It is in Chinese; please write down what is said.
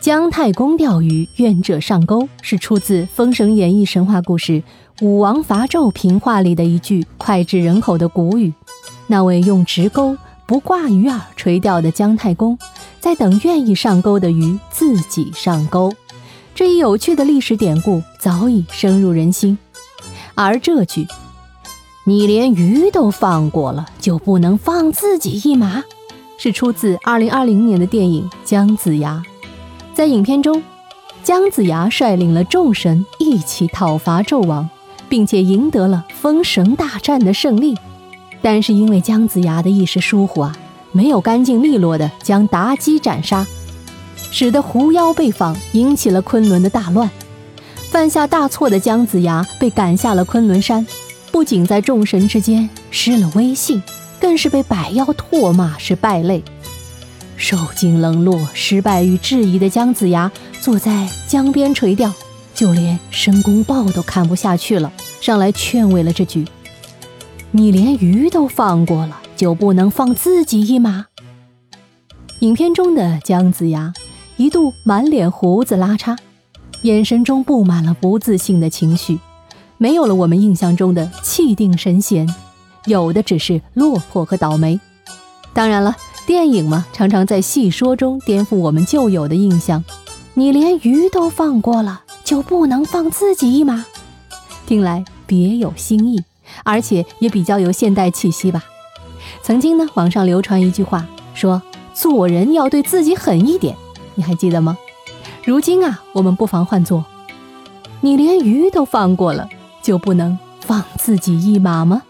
姜太公钓鱼，愿者上钩，是出自《封神演义》神话故事武王伐纣平话里的一句脍炙人口的古语。那位用直钩不挂鱼饵垂钓的姜太公，在等愿意上钩的鱼自己上钩。这一有趣的历史典故早已深入人心。而这句“你连鱼都放过了，就不能放自己一马”，是出自2020年的电影《姜子牙》。在影片中，姜子牙率领了众神一起讨伐纣王，并且赢得了封神大战的胜利。但是因为姜子牙的一时疏忽啊，没有干净利落的将妲己斩杀，使得狐妖被放，引起了昆仑的大乱。犯下大错的姜子牙被赶下了昆仑山，不仅在众神之间失了威信，更是被百妖唾骂是败类。受尽冷落、失败与质疑的姜子牙坐在江边垂钓，就连申公豹都看不下去了，上来劝慰了这句：“你连鱼都放过了，就不能放自己一马？”影片中的姜子牙一度满脸胡子拉碴，眼神中布满了不自信的情绪，没有了我们印象中的气定神闲，有的只是落魄和倒霉。当然了。电影嘛，常常在戏说中颠覆我们旧有的印象。你连鱼都放过了，就不能放自己一马？听来别有新意，而且也比较有现代气息吧。曾经呢，网上流传一句话，说做人要对自己狠一点，你还记得吗？如今啊，我们不妨换作：你连鱼都放过了，就不能放自己一马吗？